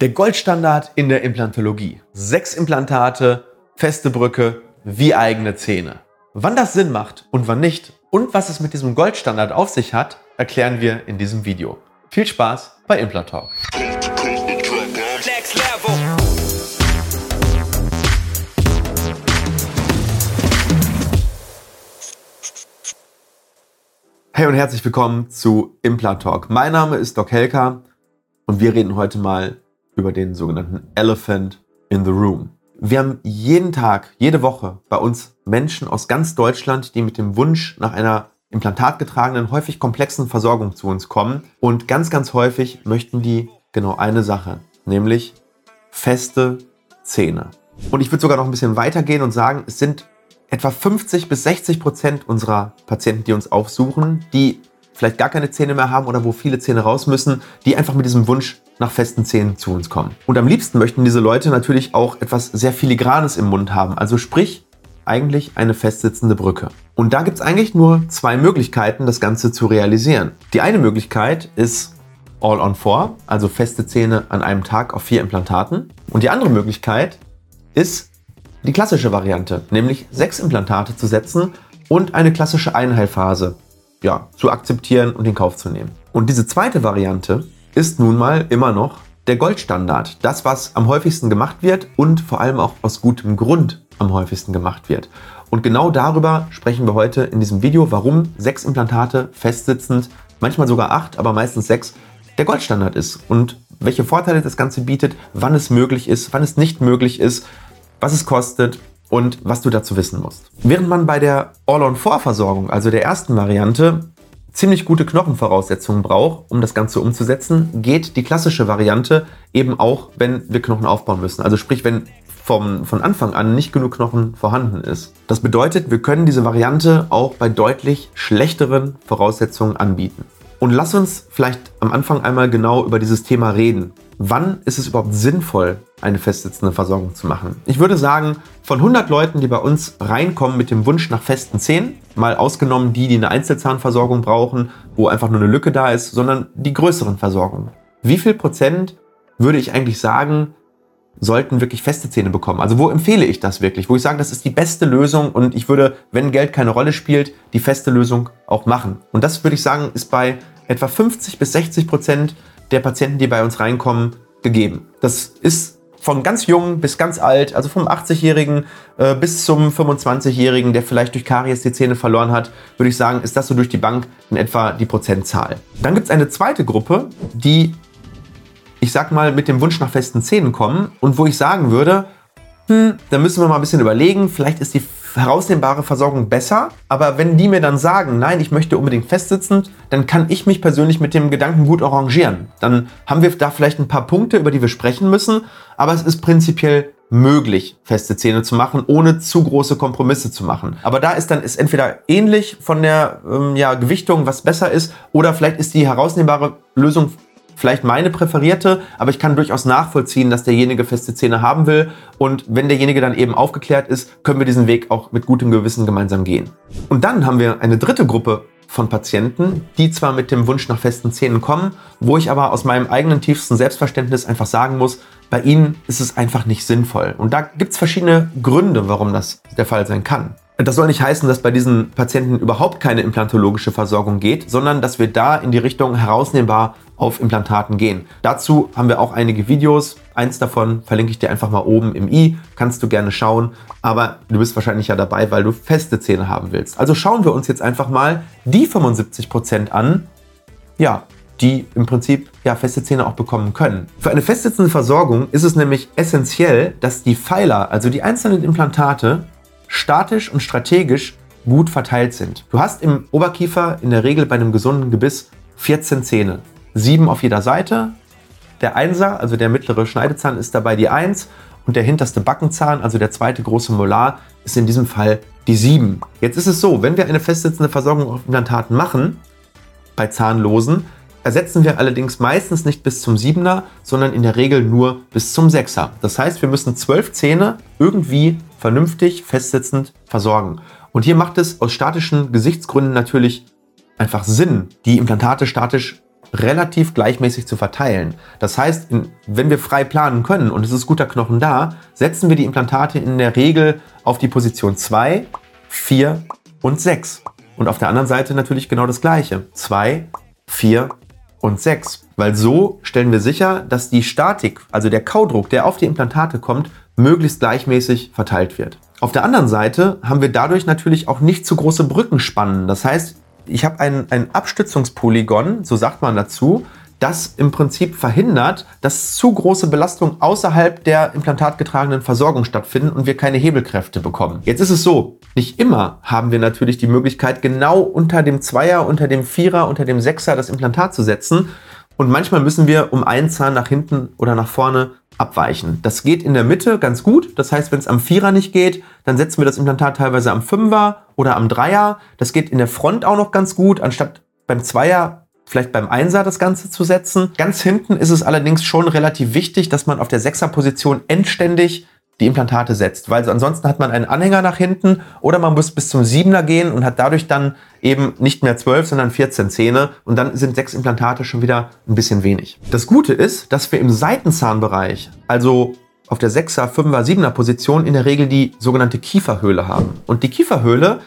Der Goldstandard in der Implantologie. Sechs Implantate, feste Brücke, wie eigene Zähne. Wann das Sinn macht und wann nicht und was es mit diesem Goldstandard auf sich hat, erklären wir in diesem Video. Viel Spaß bei Implantalk. Hey und herzlich willkommen zu Implantalk. Mein Name ist Doc Helka und wir reden heute mal über den sogenannten Elephant in the Room. Wir haben jeden Tag, jede Woche bei uns Menschen aus ganz Deutschland, die mit dem Wunsch nach einer implantatgetragenen, häufig komplexen Versorgung zu uns kommen. Und ganz, ganz häufig möchten die genau eine Sache, nämlich feste Zähne. Und ich würde sogar noch ein bisschen weitergehen und sagen, es sind etwa 50 bis 60 Prozent unserer Patienten, die uns aufsuchen, die vielleicht gar keine Zähne mehr haben oder wo viele Zähne raus müssen, die einfach mit diesem Wunsch nach festen Zähnen zu uns kommen. Und am liebsten möchten diese Leute natürlich auch etwas sehr filigranes im Mund haben, also sprich eigentlich eine festsitzende Brücke. Und da gibt es eigentlich nur zwei Möglichkeiten, das Ganze zu realisieren. Die eine Möglichkeit ist All on Four, also feste Zähne an einem Tag auf vier Implantaten. Und die andere Möglichkeit ist die klassische Variante, nämlich sechs Implantate zu setzen und eine klassische Einheilphase ja, zu akzeptieren und in Kauf zu nehmen. Und diese zweite Variante ist nun mal immer noch der Goldstandard. Das, was am häufigsten gemacht wird und vor allem auch aus gutem Grund am häufigsten gemacht wird. Und genau darüber sprechen wir heute in diesem Video, warum sechs Implantate festsitzend, manchmal sogar acht, aber meistens sechs, der Goldstandard ist und welche Vorteile das Ganze bietet, wann es möglich ist, wann es nicht möglich ist, was es kostet und was du dazu wissen musst. Während man bei der All-on-4-Versorgung, also der ersten Variante, ziemlich gute Knochenvoraussetzungen braucht, um das Ganze umzusetzen, geht die klassische Variante eben auch, wenn wir Knochen aufbauen müssen. Also sprich, wenn vom, von Anfang an nicht genug Knochen vorhanden ist. Das bedeutet, wir können diese Variante auch bei deutlich schlechteren Voraussetzungen anbieten. Und lass uns vielleicht am Anfang einmal genau über dieses Thema reden. Wann ist es überhaupt sinnvoll, eine festsitzende Versorgung zu machen? Ich würde sagen, von 100 Leuten, die bei uns reinkommen mit dem Wunsch nach festen Zähnen, mal ausgenommen die, die eine Einzelzahnversorgung brauchen, wo einfach nur eine Lücke da ist, sondern die größeren Versorgungen. Wie viel Prozent würde ich eigentlich sagen, sollten wirklich feste Zähne bekommen? Also wo empfehle ich das wirklich? Wo ich sage, das ist die beste Lösung und ich würde, wenn Geld keine Rolle spielt, die feste Lösung auch machen. Und das würde ich sagen, ist bei etwa 50 bis 60 Prozent der Patienten, die bei uns reinkommen, gegeben. Das ist von ganz jung bis ganz alt, also vom 80-Jährigen äh, bis zum 25-Jährigen, der vielleicht durch Karies die Zähne verloren hat, würde ich sagen, ist das so durch die Bank in etwa die Prozentzahl. Dann gibt es eine zweite Gruppe, die, ich sag mal, mit dem Wunsch nach festen Zähnen kommen und wo ich sagen würde, hm, da müssen wir mal ein bisschen überlegen, vielleicht ist die herausnehmbare Versorgung besser. Aber wenn die mir dann sagen, nein, ich möchte unbedingt festsitzend, dann kann ich mich persönlich mit dem Gedanken gut arrangieren. Dann haben wir da vielleicht ein paar Punkte, über die wir sprechen müssen. Aber es ist prinzipiell möglich, feste Zähne zu machen, ohne zu große Kompromisse zu machen. Aber da ist dann ist entweder ähnlich von der ähm, ja, Gewichtung, was besser ist, oder vielleicht ist die herausnehmbare Lösung vielleicht meine präferierte, aber ich kann durchaus nachvollziehen, dass derjenige feste Zähne haben will. Und wenn derjenige dann eben aufgeklärt ist, können wir diesen Weg auch mit gutem Gewissen gemeinsam gehen. Und dann haben wir eine dritte Gruppe von Patienten, die zwar mit dem Wunsch nach festen Zähnen kommen, wo ich aber aus meinem eigenen tiefsten Selbstverständnis einfach sagen muss, bei ihnen ist es einfach nicht sinnvoll. Und da gibt es verschiedene Gründe, warum das der Fall sein kann. Das soll nicht heißen, dass bei diesen Patienten überhaupt keine implantologische Versorgung geht, sondern dass wir da in die Richtung herausnehmbar auf Implantaten gehen. Dazu haben wir auch einige Videos. Eins davon verlinke ich dir einfach mal oben im i. Kannst du gerne schauen. Aber du bist wahrscheinlich ja dabei, weil du feste Zähne haben willst. Also schauen wir uns jetzt einfach mal die 75% an, ja, die im Prinzip ja, feste Zähne auch bekommen können. Für eine festsitzende Versorgung ist es nämlich essentiell, dass die Pfeiler, also die einzelnen Implantate, statisch und strategisch gut verteilt sind. Du hast im Oberkiefer in der Regel bei einem gesunden Gebiss 14 Zähne sieben auf jeder Seite. Der Einser, also der mittlere Schneidezahn, ist dabei die 1 und der hinterste Backenzahn, also der zweite große Molar, ist in diesem Fall die 7. Jetzt ist es so, wenn wir eine festsitzende Versorgung auf Implantaten machen, bei Zahnlosen, ersetzen wir allerdings meistens nicht bis zum 7er, sondern in der Regel nur bis zum 6er. Das heißt, wir müssen zwölf Zähne irgendwie vernünftig festsitzend versorgen. Und hier macht es aus statischen Gesichtsgründen natürlich einfach Sinn, die Implantate statisch relativ gleichmäßig zu verteilen. Das heißt, wenn wir frei planen können und es ist guter Knochen da, setzen wir die Implantate in der Regel auf die Position 2, 4 und 6. Und auf der anderen Seite natürlich genau das gleiche. 2, 4 und 6. Weil so stellen wir sicher, dass die Statik, also der Kaudruck, der auf die Implantate kommt, möglichst gleichmäßig verteilt wird. Auf der anderen Seite haben wir dadurch natürlich auch nicht zu große Brückenspannen. Das heißt, ich habe ein, ein Abstützungspolygon, so sagt man dazu, das im Prinzip verhindert, dass zu große Belastungen außerhalb der implantatgetragenen Versorgung stattfinden und wir keine Hebelkräfte bekommen. Jetzt ist es so, nicht immer haben wir natürlich die Möglichkeit, genau unter dem Zweier, unter dem Vierer, unter dem Sechser das Implantat zu setzen. Und manchmal müssen wir um einen Zahn nach hinten oder nach vorne abweichen. Das geht in der Mitte ganz gut. Das heißt, wenn es am Vierer nicht geht, dann setzen wir das Implantat teilweise am Fünfer oder am Dreier. Das geht in der Front auch noch ganz gut, anstatt beim Zweier vielleicht beim Einser das Ganze zu setzen. Ganz hinten ist es allerdings schon relativ wichtig, dass man auf der Sechser-Position endständig die Implantate setzt, weil ansonsten hat man einen Anhänger nach hinten oder man muss bis zum Siebener gehen und hat dadurch dann eben nicht mehr zwölf, sondern 14 Zähne und dann sind sechs Implantate schon wieder ein bisschen wenig. Das Gute ist, dass wir im Seitenzahnbereich, also auf der 6er, 5er, 7er Position in der Regel die sogenannte Kieferhöhle haben. Und die Kieferhöhle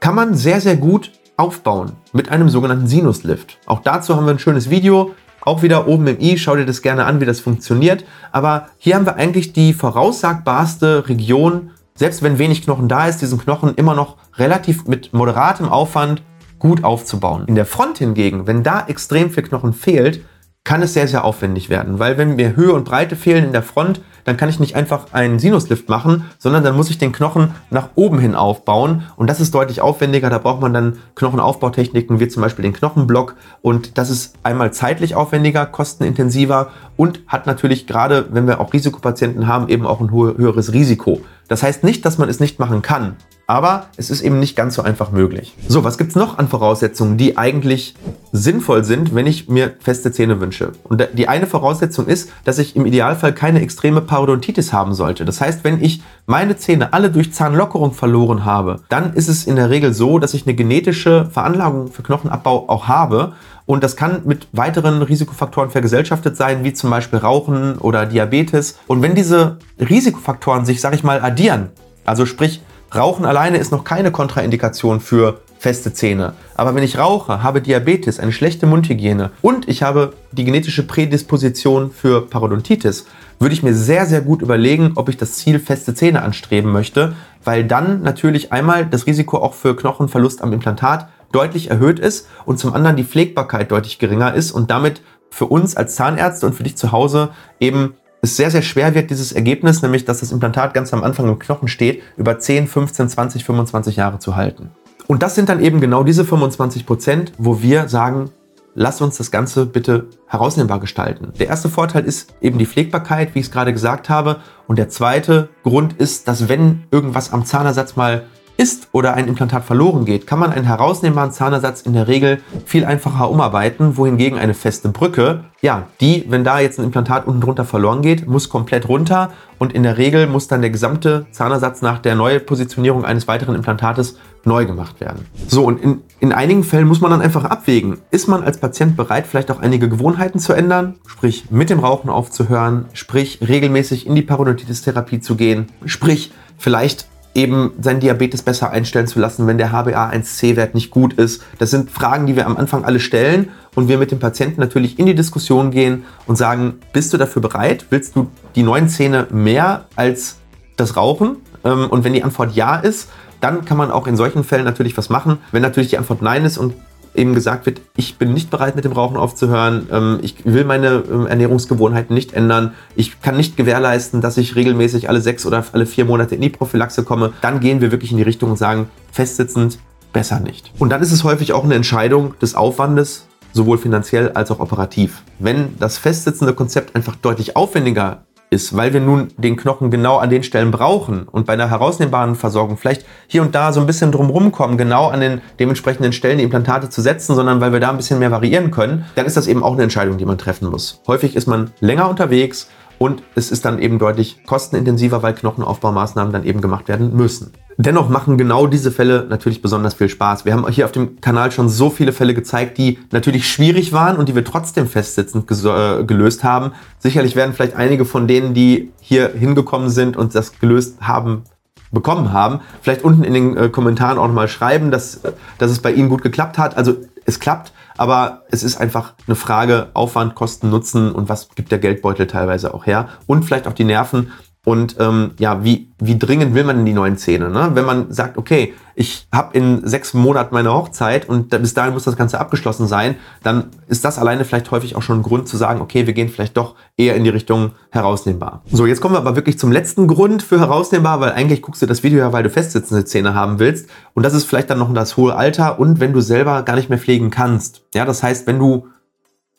kann man sehr, sehr gut aufbauen mit einem sogenannten Sinuslift. Auch dazu haben wir ein schönes Video, auch wieder oben im i, schau dir das gerne an, wie das funktioniert. Aber hier haben wir eigentlich die voraussagbarste Region, selbst wenn wenig Knochen da ist, diesen Knochen immer noch relativ mit moderatem Aufwand gut aufzubauen. In der Front hingegen, wenn da extrem viel Knochen fehlt, kann es sehr, sehr aufwendig werden, weil wenn mir Höhe und Breite fehlen in der Front, dann kann ich nicht einfach einen Sinuslift machen, sondern dann muss ich den Knochen nach oben hin aufbauen und das ist deutlich aufwendiger. Da braucht man dann Knochenaufbautechniken wie zum Beispiel den Knochenblock und das ist einmal zeitlich aufwendiger, kostenintensiver und hat natürlich gerade, wenn wir auch Risikopatienten haben, eben auch ein höheres Risiko. Das heißt nicht, dass man es nicht machen kann, aber es ist eben nicht ganz so einfach möglich. So, was gibt es noch an Voraussetzungen, die eigentlich sinnvoll sind, wenn ich mir feste Zähne wünsche? Und die eine Voraussetzung ist, dass ich im Idealfall keine extreme Parodontitis haben sollte. Das heißt, wenn ich meine Zähne alle durch Zahnlockerung verloren habe, dann ist es in der Regel so, dass ich eine genetische Veranlagung für Knochenabbau auch habe. Und das kann mit weiteren Risikofaktoren vergesellschaftet sein, wie zum Beispiel Rauchen oder Diabetes. Und wenn diese Risikofaktoren sich, sag ich mal, addieren, also sprich Rauchen alleine ist noch keine Kontraindikation für feste Zähne. Aber wenn ich rauche, habe Diabetes, eine schlechte Mundhygiene und ich habe die genetische Prädisposition für Parodontitis, würde ich mir sehr, sehr gut überlegen, ob ich das Ziel feste Zähne anstreben möchte, weil dann natürlich einmal das Risiko auch für Knochenverlust am Implantat deutlich erhöht ist und zum anderen die Pflegbarkeit deutlich geringer ist und damit für uns als Zahnärzte und für dich zu Hause eben es sehr, sehr schwer wird, dieses Ergebnis, nämlich dass das Implantat ganz am Anfang im Knochen steht, über 10, 15, 20, 25 Jahre zu halten. Und das sind dann eben genau diese 25 Prozent, wo wir sagen, lass uns das Ganze bitte herausnehmbar gestalten. Der erste Vorteil ist eben die Pflegbarkeit, wie ich es gerade gesagt habe. Und der zweite Grund ist, dass wenn irgendwas am Zahnersatz mal ist oder ein Implantat verloren geht, kann man einen herausnehmbaren Zahnersatz in der Regel viel einfacher umarbeiten, wohingegen eine feste Brücke, ja, die, wenn da jetzt ein Implantat unten drunter verloren geht, muss komplett runter und in der Regel muss dann der gesamte Zahnersatz nach der Neupositionierung eines weiteren Implantates neu gemacht werden. So, und in, in einigen Fällen muss man dann einfach abwägen. Ist man als Patient bereit, vielleicht auch einige Gewohnheiten zu ändern? Sprich, mit dem Rauchen aufzuhören, sprich, regelmäßig in die Parodontitis-Therapie zu gehen, sprich, vielleicht eben seinen Diabetes besser einstellen zu lassen, wenn der HbA1c-Wert nicht gut ist. Das sind Fragen, die wir am Anfang alle stellen und wir mit dem Patienten natürlich in die Diskussion gehen und sagen, bist du dafür bereit? Willst du die neuen Zähne mehr als das Rauchen? Ähm, und wenn die Antwort ja ist, dann kann man auch in solchen Fällen natürlich was machen. Wenn natürlich die Antwort nein ist und eben gesagt wird, ich bin nicht bereit mit dem Rauchen aufzuhören, ähm, ich will meine ähm, Ernährungsgewohnheiten nicht ändern, ich kann nicht gewährleisten, dass ich regelmäßig alle sechs oder alle vier Monate in die Prophylaxe komme, dann gehen wir wirklich in die Richtung und sagen, festsitzend besser nicht. Und dann ist es häufig auch eine Entscheidung des Aufwandes, sowohl finanziell als auch operativ. Wenn das festsitzende Konzept einfach deutlich aufwendiger ist, weil wir nun den Knochen genau an den Stellen brauchen und bei einer herausnehmbaren Versorgung vielleicht hier und da so ein bisschen drumherum kommen, genau an den dementsprechenden Stellen die Implantate zu setzen, sondern weil wir da ein bisschen mehr variieren können, dann ist das eben auch eine Entscheidung, die man treffen muss. Häufig ist man länger unterwegs und es ist dann eben deutlich kostenintensiver, weil Knochenaufbaumaßnahmen dann eben gemacht werden müssen. Dennoch machen genau diese Fälle natürlich besonders viel Spaß. Wir haben hier auf dem Kanal schon so viele Fälle gezeigt, die natürlich schwierig waren und die wir trotzdem festsitzend äh, gelöst haben. Sicherlich werden vielleicht einige von denen, die hier hingekommen sind und das gelöst haben, bekommen haben, vielleicht unten in den äh, Kommentaren auch nochmal schreiben, dass, dass es bei Ihnen gut geklappt hat. Also es klappt, aber es ist einfach eine Frage Aufwand, Kosten, Nutzen und was gibt der Geldbeutel teilweise auch her und vielleicht auch die Nerven. Und ähm, ja, wie, wie dringend will man in die neuen Zähne? Ne? Wenn man sagt, okay, ich habe in sechs Monaten meine Hochzeit und bis dahin muss das Ganze abgeschlossen sein, dann ist das alleine vielleicht häufig auch schon ein Grund zu sagen, okay, wir gehen vielleicht doch eher in die Richtung herausnehmbar. So, jetzt kommen wir aber wirklich zum letzten Grund für herausnehmbar, weil eigentlich guckst du das Video ja, weil du festsitzende Zähne haben willst. Und das ist vielleicht dann noch das hohe Alter und wenn du selber gar nicht mehr pflegen kannst. Ja, das heißt, wenn du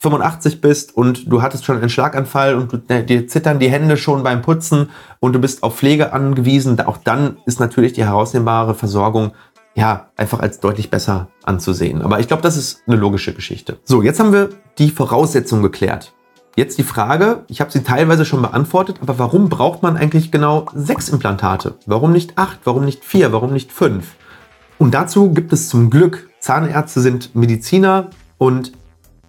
85 bist und du hattest schon einen Schlaganfall und du, äh, dir zittern die Hände schon beim Putzen und du bist auf Pflege angewiesen, auch dann ist natürlich die herausnehmbare Versorgung ja einfach als deutlich besser anzusehen. Aber ich glaube, das ist eine logische Geschichte. So, jetzt haben wir die Voraussetzungen geklärt. Jetzt die Frage, ich habe sie teilweise schon beantwortet, aber warum braucht man eigentlich genau sechs Implantate? Warum nicht acht? Warum nicht vier? Warum nicht fünf? Und dazu gibt es zum Glück, Zahnärzte sind Mediziner und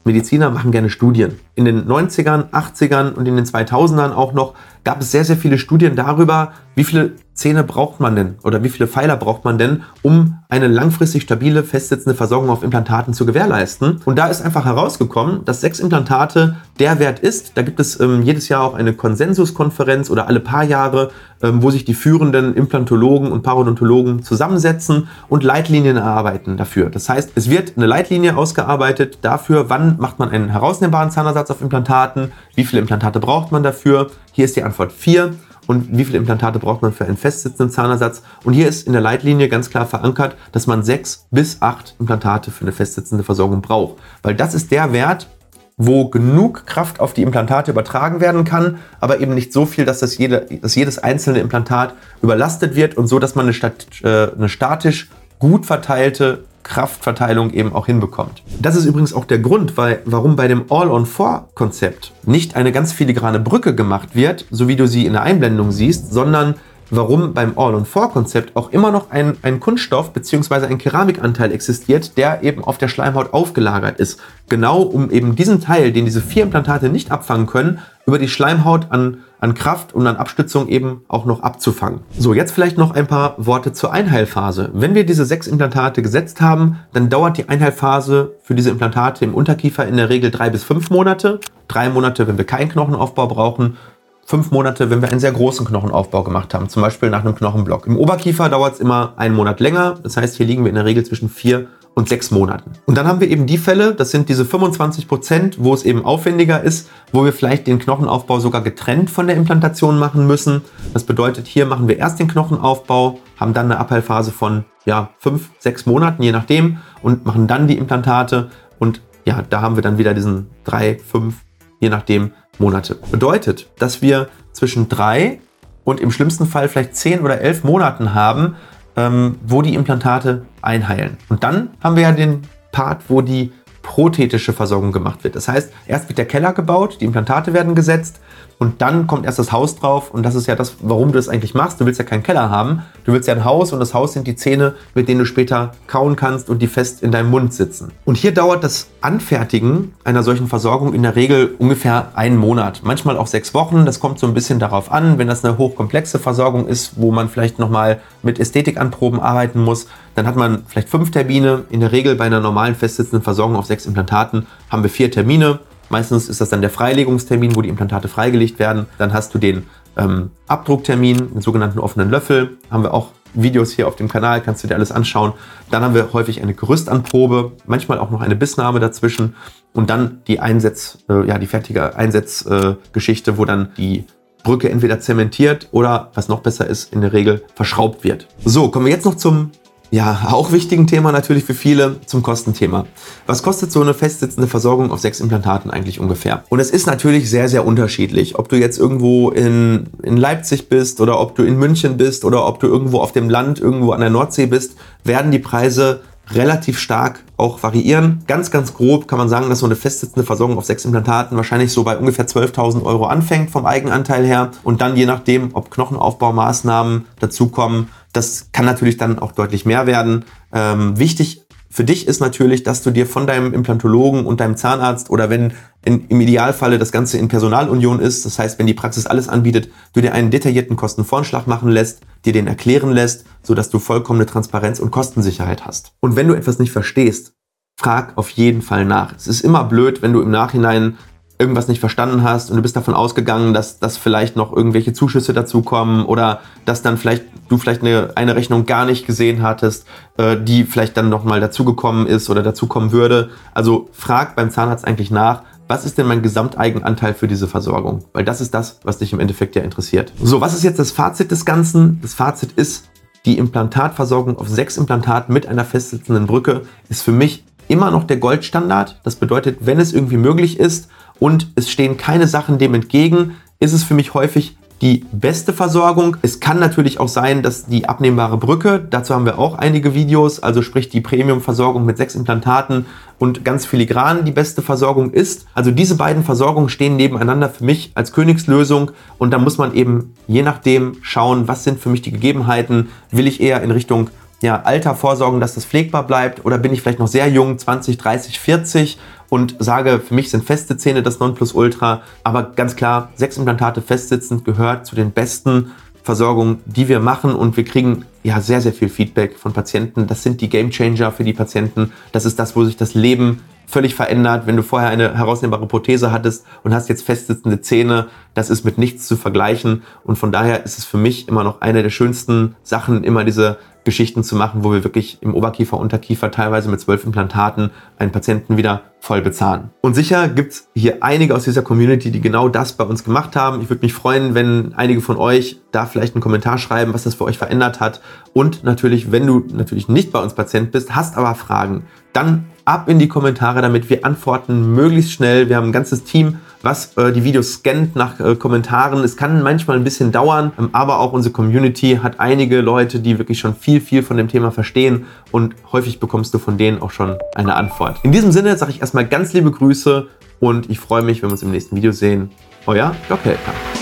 Mediziner machen gerne Studien. In den 90ern, 80ern und in den 2000ern auch noch gab es sehr, sehr viele Studien darüber, wie viele Zähne braucht man denn oder wie viele Pfeiler braucht man denn, um eine langfristig stabile, festsitzende Versorgung auf Implantaten zu gewährleisten. Und da ist einfach herausgekommen, dass sechs Implantate der Wert ist. Da gibt es ähm, jedes Jahr auch eine Konsensuskonferenz oder alle paar Jahre, ähm, wo sich die führenden Implantologen und Parodontologen zusammensetzen und Leitlinien erarbeiten dafür. Das heißt, es wird eine Leitlinie ausgearbeitet dafür, wann macht man einen herausnehmbaren Zahnersatz auf Implantaten, wie viele Implantate braucht man dafür. Hier ist die Antwort 4 und wie viele Implantate braucht man für einen festsitzenden Zahnersatz. Und hier ist in der Leitlinie ganz klar verankert, dass man sechs bis acht Implantate für eine festsitzende Versorgung braucht. Weil das ist der Wert, wo genug Kraft auf die Implantate übertragen werden kann, aber eben nicht so viel, dass, das jede, dass jedes einzelne Implantat überlastet wird und so, dass man eine, stat, äh, eine statisch gut verteilte Kraftverteilung eben auch hinbekommt. Das ist übrigens auch der Grund, weil, warum bei dem All-on-4-Konzept nicht eine ganz filigrane Brücke gemacht wird, so wie du sie in der Einblendung siehst, sondern warum beim All-on-4-Konzept auch immer noch ein, ein Kunststoff bzw. ein Keramikanteil existiert, der eben auf der Schleimhaut aufgelagert ist. Genau um eben diesen Teil, den diese vier Implantate nicht abfangen können, über die Schleimhaut an, an Kraft und an Abstützung eben auch noch abzufangen. So, jetzt vielleicht noch ein paar Worte zur Einheilphase. Wenn wir diese sechs Implantate gesetzt haben, dann dauert die Einheilphase für diese Implantate im Unterkiefer in der Regel drei bis fünf Monate. Drei Monate, wenn wir keinen Knochenaufbau brauchen fünf Monate, wenn wir einen sehr großen Knochenaufbau gemacht haben, zum Beispiel nach einem Knochenblock. Im Oberkiefer dauert es immer einen Monat länger. Das heißt, hier liegen wir in der Regel zwischen vier und sechs Monaten. Und dann haben wir eben die Fälle, das sind diese 25 Prozent, wo es eben aufwendiger ist, wo wir vielleicht den Knochenaufbau sogar getrennt von der Implantation machen müssen. Das bedeutet, hier machen wir erst den Knochenaufbau, haben dann eine Abheilphase von ja, fünf, sechs Monaten, je nachdem, und machen dann die Implantate. Und ja, da haben wir dann wieder diesen drei, fünf, je nachdem, Monate. Bedeutet, dass wir zwischen drei und im schlimmsten Fall vielleicht zehn oder elf Monaten haben, ähm, wo die Implantate einheilen. Und dann haben wir ja den Part, wo die prothetische Versorgung gemacht wird. Das heißt, erst wird der Keller gebaut, die Implantate werden gesetzt und dann kommt erst das Haus drauf und das ist ja das, warum du das eigentlich machst. Du willst ja keinen Keller haben, du willst ja ein Haus und das Haus sind die Zähne, mit denen du später kauen kannst und die fest in deinem Mund sitzen. Und hier dauert das Anfertigen einer solchen Versorgung in der Regel ungefähr einen Monat, manchmal auch sechs Wochen. Das kommt so ein bisschen darauf an, wenn das eine hochkomplexe Versorgung ist, wo man vielleicht nochmal mit Ästhetikanproben arbeiten muss, dann hat man vielleicht fünf Termine. In der Regel bei einer normalen festsitzenden Versorgung auf sechs Implantaten haben wir vier Termine. Meistens ist das dann der Freilegungstermin, wo die Implantate freigelegt werden. Dann hast du den ähm, Abdrucktermin, den sogenannten offenen Löffel. Haben wir auch Videos hier auf dem Kanal, kannst du dir alles anschauen. Dann haben wir häufig eine Gerüstanprobe, manchmal auch noch eine Bissnahme dazwischen und dann die Einsetz, äh, ja, die fertige Einsetzgeschichte, äh, wo dann die Brücke entweder zementiert oder, was noch besser ist, in der Regel verschraubt wird. So, kommen wir jetzt noch zum ja, auch wichtigen Thema natürlich für viele zum Kostenthema. Was kostet so eine festsitzende Versorgung auf sechs Implantaten eigentlich ungefähr? Und es ist natürlich sehr, sehr unterschiedlich. Ob du jetzt irgendwo in, in Leipzig bist oder ob du in München bist oder ob du irgendwo auf dem Land, irgendwo an der Nordsee bist, werden die Preise relativ stark auch variieren. Ganz, ganz grob kann man sagen, dass so eine festsitzende Versorgung auf sechs Implantaten wahrscheinlich so bei ungefähr 12.000 Euro anfängt vom Eigenanteil her und dann je nachdem, ob Knochenaufbaumaßnahmen dazukommen, Das kann natürlich dann auch deutlich mehr werden. Ähm, wichtig für dich ist natürlich, dass du dir von deinem Implantologen und deinem Zahnarzt oder wenn in, im Idealfalle das Ganze in Personalunion ist, das heißt, wenn die Praxis alles anbietet, du dir einen detaillierten Kostenvoranschlag machen lässt, dir den erklären lässt, so dass du vollkommene Transparenz und Kostensicherheit hast. Und wenn du etwas nicht verstehst, frag auf jeden Fall nach. Es ist immer blöd, wenn du im Nachhinein irgendwas nicht verstanden hast und du bist davon ausgegangen, dass, dass vielleicht noch irgendwelche Zuschüsse dazukommen oder dass dann vielleicht du vielleicht eine, eine Rechnung gar nicht gesehen hattest, äh, die vielleicht dann nochmal dazugekommen ist oder dazukommen würde. Also frag beim Zahnarzt eigentlich nach, was ist denn mein Gesamteigenanteil für diese Versorgung? Weil das ist das, was dich im Endeffekt ja interessiert. So, was ist jetzt das Fazit des Ganzen? Das Fazit ist, die Implantatversorgung auf sechs Implantaten mit einer festsitzenden Brücke ist für mich immer noch der Goldstandard. Das bedeutet, wenn es irgendwie möglich ist und es stehen keine Sachen dem entgegen, ist es für mich häufig die beste Versorgung. Es kann natürlich auch sein, dass die abnehmbare Brücke, dazu haben wir auch einige Videos, also sprich die Premium-Versorgung mit sechs Implantaten und ganz filigran die beste Versorgung ist. Also diese beiden Versorgungen stehen nebeneinander für mich als Königslösung und da muss man eben je nachdem schauen, was sind für mich die Gegebenheiten. Will ich eher in Richtung ja, Alter vorsorgen, dass das pflegbar bleibt? Oder bin ich vielleicht noch sehr jung, 20, 30, 40 und sage, für mich sind feste Zähne das Nonplusultra. Aber ganz klar, sechs Implantate festsitzend gehört zu den besten Versorgungen, die wir machen und wir kriegen ja sehr, sehr viel Feedback von Patienten. Das sind die Game Changer für die Patienten. Das ist das, wo sich das Leben völlig verändert. Wenn du vorher eine herausnehmbare Prothese hattest und hast jetzt festsitzende Zähne, das ist mit nichts zu vergleichen. Und von daher ist es für mich immer noch eine der schönsten Sachen, immer diese Geschichten zu machen, wo wir wirklich im Oberkiefer, Unterkiefer teilweise mit zwölf Implantaten einen Patienten wieder voll bezahlen. Und sicher gibt's hier einige aus dieser Community, die genau das bei uns gemacht haben. Ich würde mich freuen, wenn einige von euch da vielleicht einen Kommentar schreiben, was das für euch verändert hat. Und natürlich, wenn du natürlich nicht bei uns Patient bist, hast aber Fragen, dann ab in die Kommentare, damit wir antworten möglichst schnell. Wir haben ein ganzes Team was äh, die Videos scannt nach äh, Kommentaren. Es kann manchmal ein bisschen dauern, ähm, aber auch unsere Community hat einige Leute, die wirklich schon viel, viel von dem Thema verstehen und häufig bekommst du von denen auch schon eine Antwort. In diesem Sinne sage ich erstmal ganz liebe Grüße und ich freue mich, wenn wir uns im nächsten Video sehen. Euer Doc Helker.